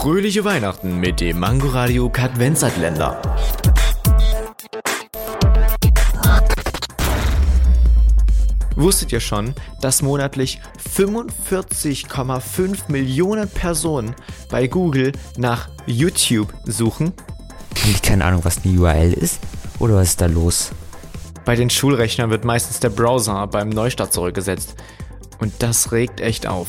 Fröhliche Weihnachten mit dem Mangoradio Kadvenzatländer. Wusstet ihr schon, dass monatlich 45,5 Millionen Personen bei Google nach YouTube suchen? Die keine Ahnung, was eine URL ist? Oder was ist da los? Bei den Schulrechnern wird meistens der Browser beim Neustart zurückgesetzt. Und das regt echt auf.